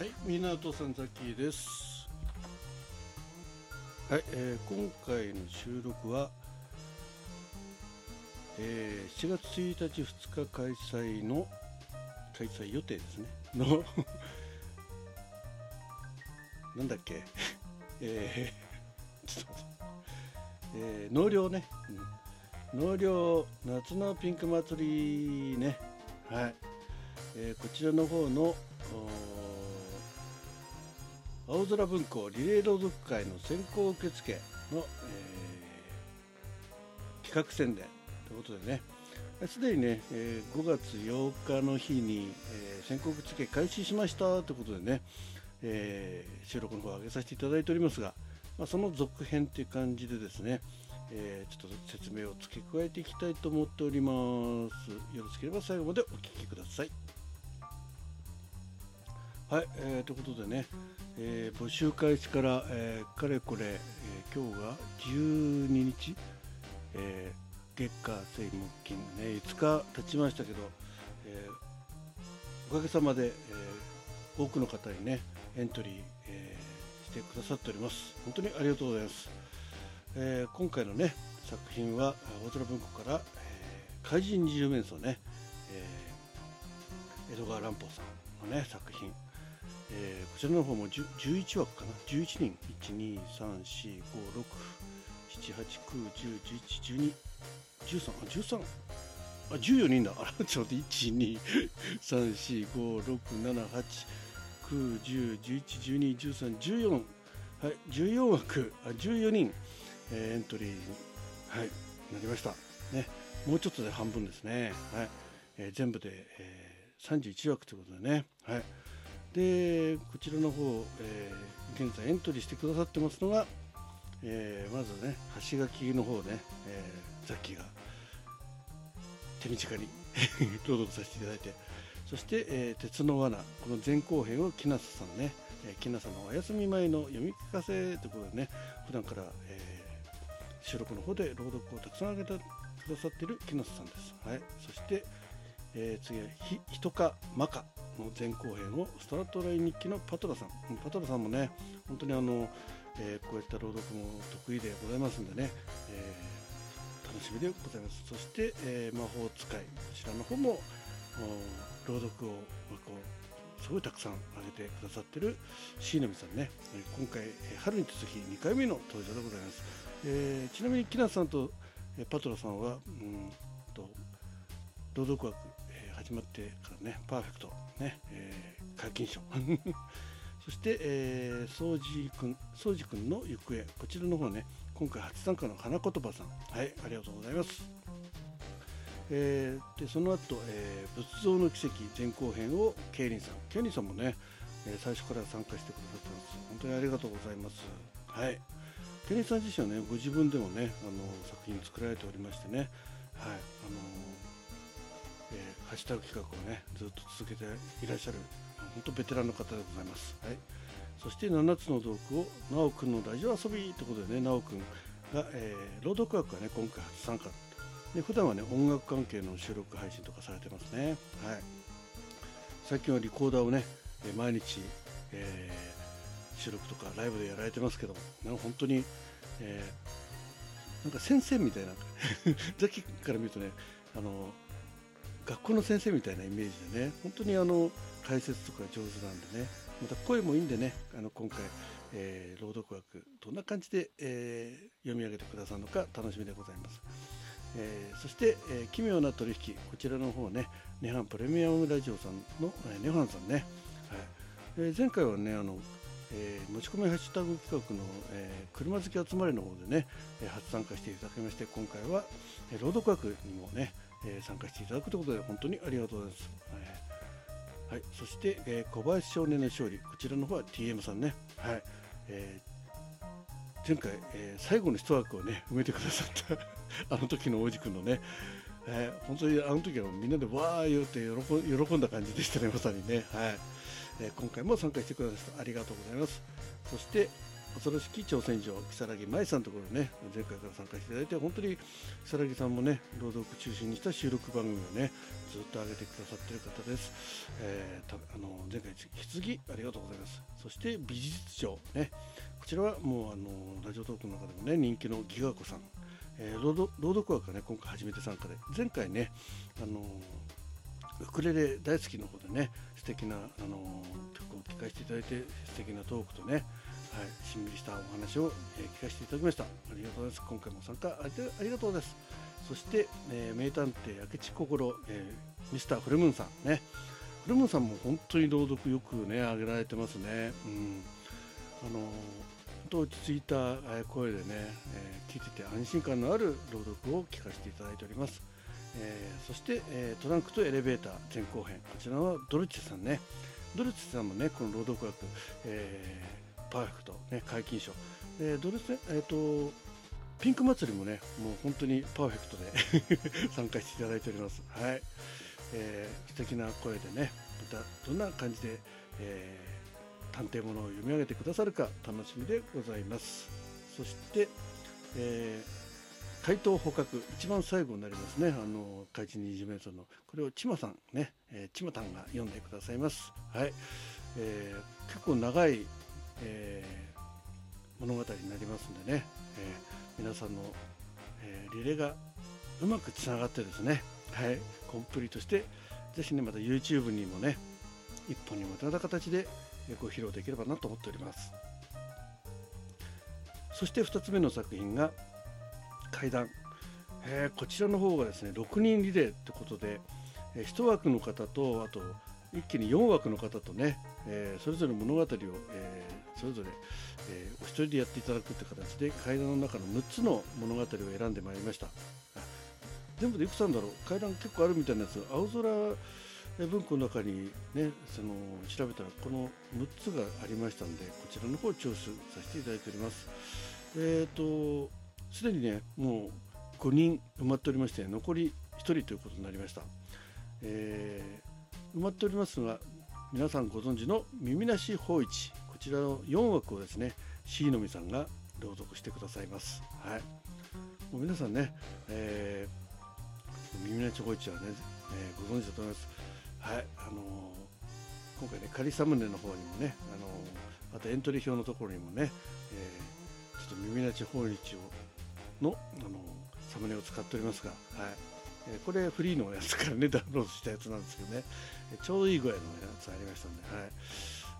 はい、港さんザキです。はい、えー今回の収録は、えー7月1日2日開催の開催予定ですね。の なんだっけ？えーちょっと待って。えー納涼ね、うん、納涼夏のピンク祭りね。はい、えーこちらの方のお青空文庫リレー朗読会の先行受付の、えー企画宣伝ということでねすでにね、えー5月8日の日に、えー先行受付開始しましたということでね、えー収録の方を上げさせていただいておりますが、まあ、その続編という感じでですね、えーちょっと説明を付け加えていきたいと思っております。よろしければ最後までお聞きください。はい、えーということでね、えー募集開始から、えーかれこれ、えー今日が12日、えー月火水木金ね5日経ちましたけど、えーおかげさまで、えー多くの方にねエントリー、えーしてくださっております。本当にありがとうございます、えー今回のね作品は大空文庫から、えー怪人二十面相ね、えー江戸川乱歩さんのね作品。えーこちらの方も11枠かな？11人123456789101112 13あ13あ14人だ。あら ちょっと1234567891011121314はい14枠。あ14人、えーエントリー。にはい。なりました。ね。もうちょっとで半分ですね。はい、えー全部で、えー31枠ということでね。はい。でこちらの方、えー現在エントリーしてくださってますのが、えーまずね橋書きの方ね、えーザッキーが手短に 朗読させていただいてそして、えー鉄の罠この前後編を木梨さんね、えー木梨さんのお休み前の読み聞かせということでね普段から、えー収録の方で朗読をたくさんあげてくださっている木梨さんです、はい、そして、えー次はひ「人かマカ」の前後編をストラトライン日記のパトラさん。パトラさんもね本当にあの、えーこういった朗読も得意でございますんでね、えー楽しみでございます。そして、えー魔法使いこちらの方も朗読をこうすごいたくさん挙げてくださってる椎波さんね、え今回、春に続き2回目の登場でございます、えーちなみに木梨さんと、えーパトラさんはうんと朗読枠、始まってからねパーフェクトね、えー、皆勤賞。そして、えー、掃除くん掃除くんの行方。こちらの方ね今回初参加の花言葉さん。はいありがとうございます。えーでその後、えー仏像の奇跡前後編をケイリンさん。ケイリンさんもね、え最初から参加してくださってます。本当にありがとうございます。はい。ケイリンさん自身はねご自分でもねあの作品作られておりましてね。はいあのハッシュタグ企画をねずっと続けていらっしゃる本当ベテランの方でございます。はい。そして7つの道具をなおくんのラジオ遊びということでねなおくんが、えー朗読枠はね今回初参加。で普段はね音楽関係の収録配信とかされてますね。はい。最近はリコーダーをね、毎日、えー収録とかライブでやられてますけども、ね、本当に、えーなんか先生みたいな。ザキから見るとねあの学校の先生みたいなイメージでね。本当にあの解説とか上手なんでね。また声もいいんでね。あの今回、えー朗読枠どんな感じで、えー読み上げてくださるのか楽しみでございます、えーそして、えー奇妙な取引。こちらの方ね。ネハンプレミアムラジオさんの、えーネハンさんね、はい。えー前回はねあのえー持ち込みハッシュタグ企画の、えー車好き集まりの方でね、えー初参加していただきまして今回は、えー朗読枠にもね、えー参加していただくということで本当にありがとうございます、はい。はい、そして、えー小林少年の勝利。こちらの方は TM さんね、はい。えー前回、えー最後の一枠をね埋めてくださった あの時の王子くんのね。えー本当にあの時はみんなでわー言って喜ん喜んだ感じでしたね。まさにね。はい。えー今回も参加してくださってありがとうございます。そして、恐ろしき挑戦状如月舞さんのところね前回から参加していただいて本当に如月さんもね朗読中心にした収録番組をねずっと上げてくださっている方です、えー、あの前回引き続きありがとうございます。そして美術賞ね。こちらはもうあのラジオトークの中でもね人気のギガ子さん、えー、朗読枠がね今回初めて参加で。前回ねあのウクレレ大好きの方でね素敵なあの曲を聴かせていただいて素敵なトークとねはい、しんみりしたお話を、えー、聞かせていただきました。ありがとうございます。今回も参加ありがとうございます。そして、えー、名探偵明智心、えー、ミスターフレムーンさんね。フレムーンさんも本当に朗読よくね、挙げられてますね。うん。あの本当落ち着いた声でね、えー、聞いてて安心感のある朗読を聞かせていただいております。えー、そして、えー、トランクとエレベーター前後編こちらはドルチェさんねドルチェさんもねこの朗読枠、えー、パーフェクト、ね、皆勤賞、えドルチェ、えーと、ピンク祭りもねもう本当にパーフェクトで 参加していただいております。はい、えー、素敵な声でねまたどんな感じで、えー、探偵物を読み上げてくださるか楽しみでございます。そして、えー怪盗捕獲一番最後になりますね。あの怪人二十メートルのこれをちまさんね、えー、ちまたんが読んでくださいます。はい、えー、結構長い、えー、物語になりますんでね、えー、皆さんの、えー、リレーがうまくつながってですねはいコンプリートしてぜひねまた YouTube にもね一本にまとめた形でご披露できればなと思っております。そして2つ目の作品が階段、えー、こちらの方がですね6人リレーってことで、えー、1枠の方とあと一気に4枠の方とね、えー、それぞれ物語を、えー、それぞれ、えー、お一人でやっていただくって形で階段の中の6つの物語を選んでまいりました。全部でいくつあるんだろう？階段結構あるみたいなやつ。青空文庫の中にねその調べたらこの6つがありましたのでこちらの方を聴取させていただいております。えっ、ー、とすでにねもう5人埋まっておりまして残り1人ということになりました、えー、埋まっておりますのが皆さんご存知の耳なし法一。ちらの4枠をですね C のみさんが朗読してくださいます。はい。もう皆さんね、えー、耳なし法一はね、えー、ご存知だと思います。はい。あのー、今回ね仮サムネの方にもね、あのー、またエントリー表のところにもね、えー、ちょっと耳なし法一をのあのサムネを使っておりますが、はい。えー、これフリーのやつからねダウンロードしたやつなんですけどね、えー、ちょうどいい具合のやつありましたんで、はい。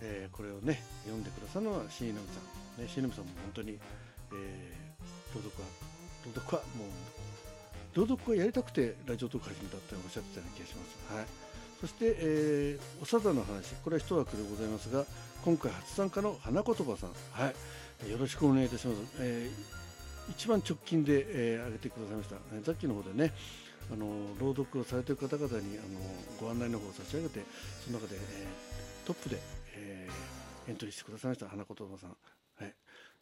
えー、これをね読んでくださるのはシーノミさん、ね、シーノミさんも本当に、えー、朗読は朗読はもう朗読はやりたくてラジオトーク始めたっておっしゃってたような気がします。はい。そして、えー、おさだの話、これは一枠でございますが、今回初参加の花言葉さん、はい、よろしくお願いいたします。えー一番直近で、えー、挙げてくださいました、さっきの方でねあの朗読をされている方々にあのご案内の方を差し上げてその中で、えー、トップで、えー、エントリーしてくださいました。花言葉さん、はい。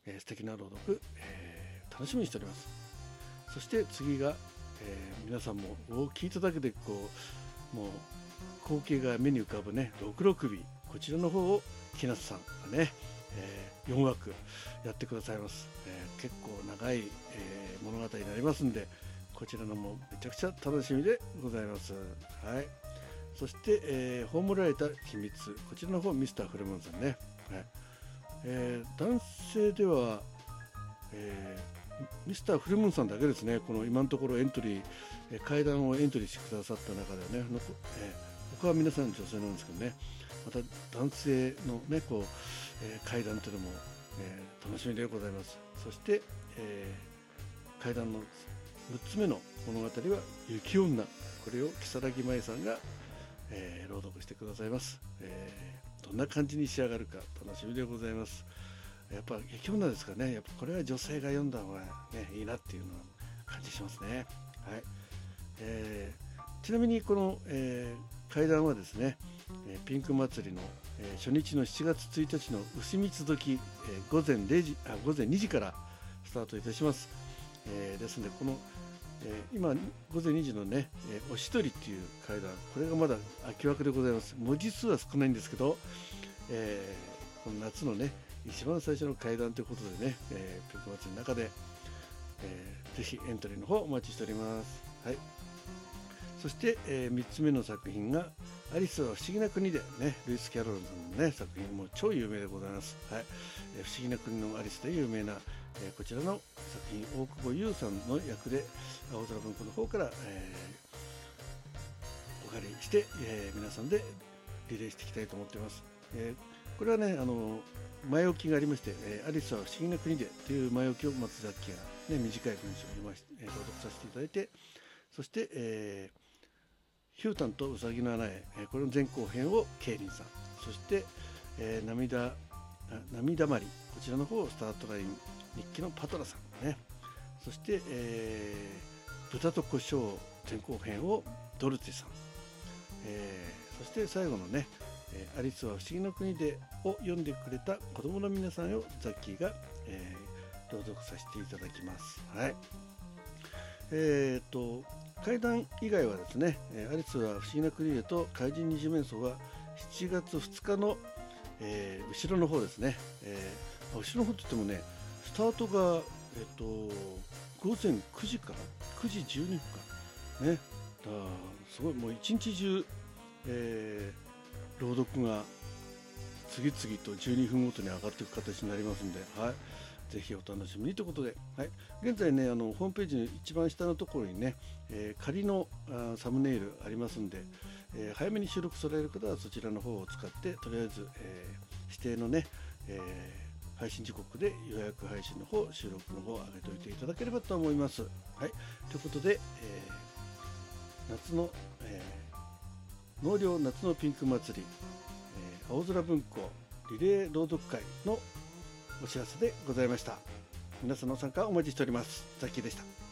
えー、素敵な朗読、えー、楽しみにしております。そして次が、えー、皆さんも聞いただけでこうもう光景が目に浮かぶね六六尾こちらの方を木夏さんがねえー、4枠やってくださいます、えー、結構長い、えー、物語になりますんでこちらのもめちゃくちゃ楽しみでございます。はい。そして、えー、葬られた秘密。こちらの方ミスターフレモンさんね、はい。えー、男性では、えー、ミスターフレモンさんだけですね。この今のところエントリー、えー、階段をエントリーしてくださった中ではね、えー、他は皆さん女性なんですけどね。また男性のねこうえー、階段というのも、えー、楽しみでございます。そして、えー、階段の6つ目の物語は「雪女」これを如月舞さんが、えー、朗読してくださいます、えー、どんな感じに仕上がるか楽しみでございます。やっぱ雪女ですかね。やっぱこれは女性が読んだ方が、ね、いいなっていうのは感じしますね。はい、えー、ちなみにこの、えー、階段はですね、えピンク祭りのえー、初日の7月1日の牛蜜時、えー、午前0時あ午前2時からスタートいたします、えー、ですのでこの、え今午前2時のね、えおしどりっていう階段これがまだ空き枠でございます。文字数は少ないんですけど、えこの夏のね一番最初の階段ということでね、えー、ピンク祭りの中で、えー、ぜひエントリーの方お待ちしております。はい、そして、えー、3つ目の作品が「アリスは不思議な国で」ねルイス・キャロルさんの、ね、作品も超有名でございます。はい、えー、不思議な国のアリスで有名な、えー、こちらの作品大久保優さんの役で青空文庫の方から、えー、お借りして、えー、皆さんでリレーしていきたいと思っています。えー、これはねあの前置きがありまして「えー、アリスは不思議な国で」という前置きを松崎が、ね、短い文章を読まし、えー、朗読させていただいてそして、えー、ヒュータンとウサギの穴へ、え、これの前後編をケイリンさん。そして、えー、涙涙まり。こちらの方をスタートライン日記のパトラさんね。そして、えー、豚と胡椒前後編をドルテさん、えー、そして最後のね「アリスは不思議の国で」を読んでくれた子供の皆さんをザッキーが、えー、朗読させていただきます。はい。えーと階段以外はですね、えアリスは不思議な国へと怪人二次面相は7月2日の、えー、後ろの方ですね、えー、後ろの方といってもね、スタートが、え、ー、と午前9時から9時12分か、ね、だすごいもう一日中、え、朗読が次々と12分ごとに上がっていく形になりますんで、はい、ぜひお楽しみにということで、はい、現在ねあのホームページの一番下のところにね、えー、仮のあサムネイルありますんで、えー、早めに収録される方はそちらの方を使ってとりあえず、えー、指定のね、え配信時刻で予約配信の方収録の方を上げておいていただければと思います。はい、ということで、え夏の、え納涼夏のピンク祭り、え青空文庫リレー朗読会のお知らせでございました。皆さんの参加お待ちしております。ザッキーでした。